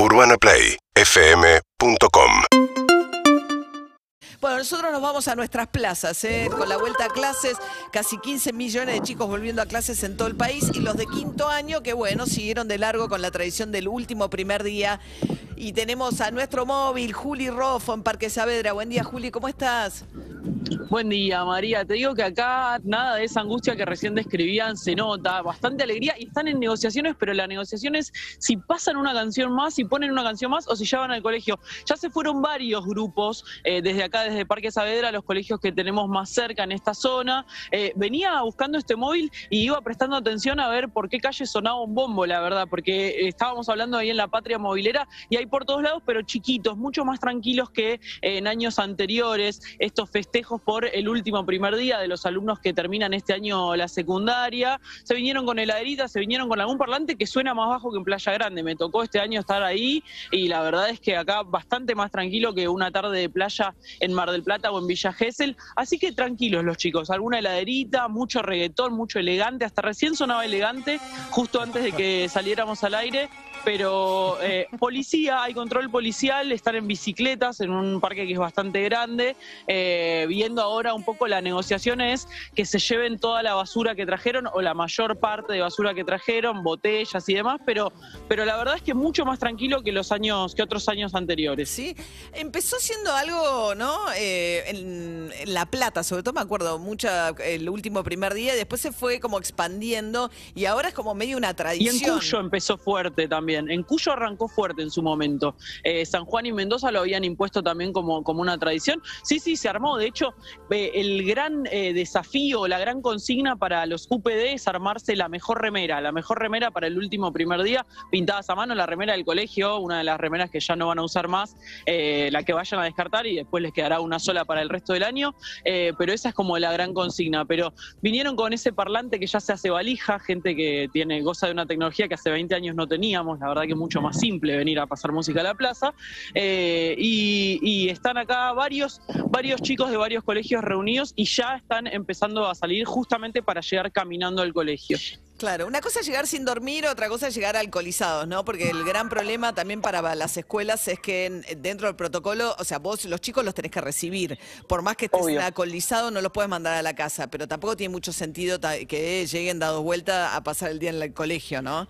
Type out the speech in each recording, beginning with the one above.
UrbanaPlayFM.com Bueno, nosotros nos vamos a nuestras plazas, ¿eh? con la vuelta a clases, casi 15 millones de chicos volviendo a clases en todo el país y los de quinto año que, bueno, siguieron de largo con la tradición del último primer día. Y tenemos a nuestro móvil, Juli Rofo, en Parque Saavedra. Buen día, Juli, ¿cómo estás? Buen día, María. Te digo que acá nada de esa angustia que recién describían se nota, bastante alegría y están en negociaciones, pero la negociación es si pasan una canción más, si ponen una canción más o si ya van al colegio. Ya se fueron varios grupos eh, desde acá, desde Parque Saavedra, los colegios que tenemos más cerca en esta zona. Eh, venía buscando este móvil y iba prestando atención a ver por qué calle sonaba un bombo, la verdad, porque estábamos hablando ahí en la patria movilera y hay por todos lados, pero chiquitos, mucho más tranquilos que en años anteriores. Estos festejos por el último primer día de los alumnos que terminan este año la secundaria. Se vinieron con heladerita, se vinieron con algún parlante que suena más bajo que en Playa Grande. Me tocó este año estar ahí y la verdad es que acá bastante más tranquilo que una tarde de playa en Mar del Plata o en Villa Gesell. Así que tranquilos los chicos, alguna heladerita, mucho reggaetón, mucho elegante, hasta recién sonaba elegante justo antes de que saliéramos al aire pero eh, policía, hay control policial, están en bicicletas en un parque que es bastante grande, eh, viendo ahora un poco la negociación es que se lleven toda la basura que trajeron o la mayor parte de basura que trajeron, botellas y demás, pero, pero la verdad es que mucho más tranquilo que los años, que otros años anteriores. Sí, empezó siendo algo, ¿no? Eh, en, en La Plata, sobre todo me acuerdo mucho el último primer día, y después se fue como expandiendo y ahora es como medio una Y tradición. en Cuyo empezó fuerte también. En Cuyo arrancó fuerte en su momento. Eh, San Juan y Mendoza lo habían impuesto también como, como una tradición. Sí, sí, se armó. De hecho, el gran eh, desafío, la gran consigna para los UPD es armarse la mejor remera. La mejor remera para el último primer día, pintadas a mano, la remera del colegio, una de las remeras que ya no van a usar más, eh, la que vayan a descartar y después les quedará una sola para el resto del año. Pero esa es como la gran consigna. Pero vinieron con ese parlante que ya se hace valija, gente que tiene goza de una tecnología que hace 20 años no teníamos, la verdad que es mucho más simple venir a pasar música a la plaza. Eh, y, y están acá varios, varios chicos de varios colegios reunidos y ya están empezando a salir justamente para llegar caminando al colegio. Claro, una cosa es llegar sin dormir, otra cosa es llegar alcoholizados, ¿no? Porque el gran problema también para las escuelas es que en- dentro del protocolo, o sea, vos los chicos los tenés que recibir. Por más que estés Obvio. alcoholizado, no los puedes mandar a la casa, pero tampoco tiene mucho sentido que lleguen dados vuelta a pasar el día en el colegio, ¿no?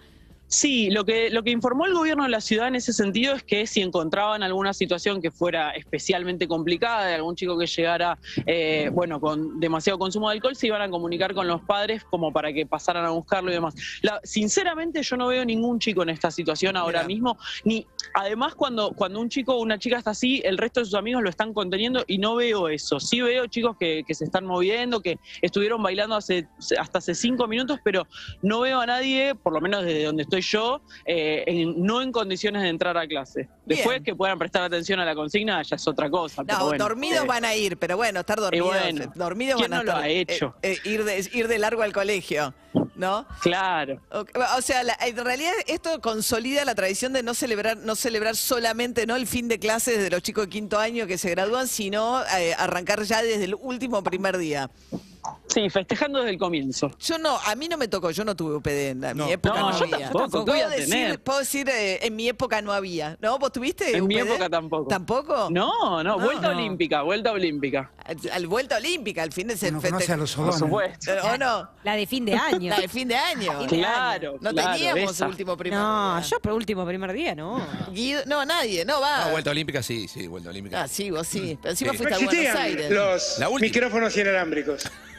Sí, lo que, lo que informó el gobierno de la ciudad en ese sentido es que si encontraban alguna situación que fuera especialmente complicada, de algún chico que llegara, eh, bueno, con demasiado consumo de alcohol, se iban a comunicar con los padres como para que pasaran a buscarlo y demás. La- sinceramente, yo no veo ningún chico en esta situación ahora mismo, ni además cuando, cuando un chico o una chica está así, el resto de sus amigos lo están conteniendo y no veo eso. Sí veo chicos que, que se están moviendo, que estuvieron bailando hace, hasta hace cinco minutos, pero no veo a nadie, por lo menos desde donde estoy yo, eh, en- no en condiciones de entrar a clase. Después Bien. que puedan prestar atención a la consigna ya es otra cosa. pero No, bueno, dormidos eh, van a ir, pero bueno, estar dormidos. bueno, dormidos ¿quién van a no lo estar. ha hecho? eh, eh, ir, de, ir de largo al colegio, ¿no? Claro. O, o sea, la- en realidad esto consolida la tradición de no celebrar, no celebrar solamente no el fin de clases de los chicos de quinto año que se gradúan, sino eh, arrancar ya desde el último primer día. Sí, festejando desde el comienzo. Yo no, a mí no me tocó, yo no tuve UPD en la- mi época. No, No, yo había. tampoco, ¿qué voy a puedo decir, tener? puedo decir eh, en mi época no había. ¿No? ¿Vos tuviste? En mi época tampoco. ¿Tampoco? No, no, No. vuelta No. olímpica, vuelta olímpica. Al, al vuelta olímpica, al fin de No conoce a los Por supuesto. ¿O no? La de fin de año. La de fin de año. Claro, No claro, teníamos esa. último primer No, día. yo por último primer día, no. Guido- no, nadie, no va. No, vuelta olímpica sí, sí, vuelta olímpica. Ah, sí, vos sí. Pero encima Sí. fuiste a No Buenos Aires. los La última. micrófonos inalámbricos.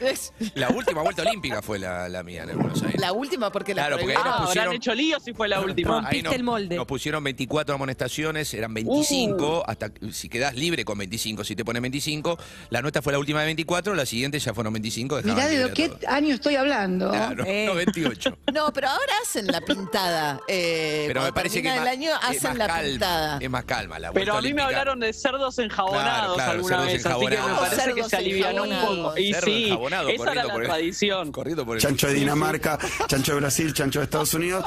La última vuelta olímpica fue la, la mía en el Buenos Aires. la última porque la Claro, porque ahí Ah, nos habrán pusieron- hecho lío si fue la última. Rompiste el molde. Nos pusieron 24 amonestaciones, eran 25, Uh. hasta si quedás libre con 25, si te ponen 25. La nuestra fue la última de 24, la siguiente ya fueron 25. dejaban Mirá de libre lo a que todos. año estoy hablando. Claro, Eh. no 28. No, pero ahora hacen la pintada. Eh, Pero me cuando parece que termina es el año es hacen más la calma, pintada. es más calma la Pero vuelta a mí me olímpica. hablaron de cerdos enjabonados Claro, claro, alguna cerdos vez, así que me enjabonados. parece que Cerdos se alivianó un enjabonados. poco. Y Cerdo sí, enjabonado, esa era corriendo la por el- tradición. Corriendo por el Chancho de Dinamarca, chancho de Brasil, chancho de Estados Unidos.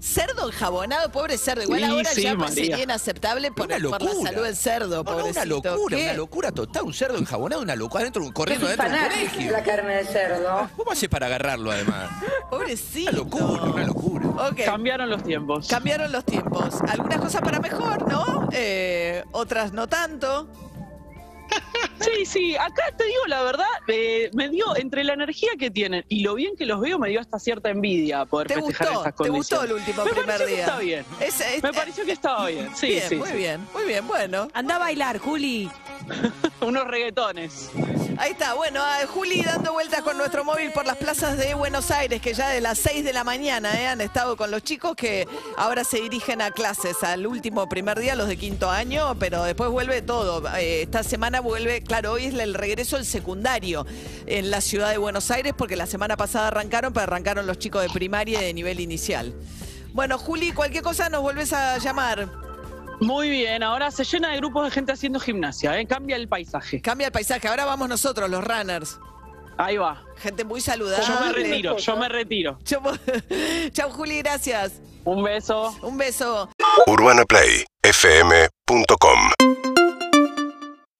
Cerdo enjabonado, pobre cerdo. Igual Sí, ahora sí, ya sería inaceptable por, Una por la locura. salud del cerdo, No, no, una locura, ¿Qué? una locura total. Un cerdo enjabonado, una locura, adentro, corriendo dentro de un fanática de colegio. la carne de cerdo. ¿Cómo hace para agarrarlo además? Pobrecito. Una locura, una locura. Cambiaron los tiempos. Cambiaron los tiempos. Algunas cosas cosas para mejor, ¿no? Eh, otras no tanto. Sí, sí, acá te digo la verdad, eh, me dio, entre la energía que tienen y lo bien que los veo, me dio hasta cierta envidia poder ¿Te festejar gustó? estas ¿Te gustó condiciones. el último me primer pareció día? Que está bien. Es- es- Me pareció que estaba bien. Sí, bien, sí. muy sí. bien, muy bien, bueno. Anda a bailar, Juli. Unos reggaetones. Ahí está, bueno, Juli dando vueltas con nuestro móvil por las plazas de Buenos Aires, que ya de las 6 de la mañana eh, han estado con los chicos que ahora se dirigen a clases al último primer día, los de quinto año, pero después vuelve todo. Eh, esta semana vuelve, claro, hoy es el regreso al secundario en la ciudad de Buenos Aires, porque la semana pasada arrancaron, pero arrancaron los chicos de primaria y de nivel inicial. Bueno, Juli, cualquier cosa nos volvés a llamar. Muy bien, ahora se llena de grupos de gente haciendo gimnasia, ¿eh? cambia el paisaje. Cambia el paisaje, ahora vamos nosotros, los runners. Ahí va. Gente muy saludable. Yo me retiro, yo me retiro. Chau, Chau, Juli, gracias. Un beso. Un beso. UrbanaPlayFM.com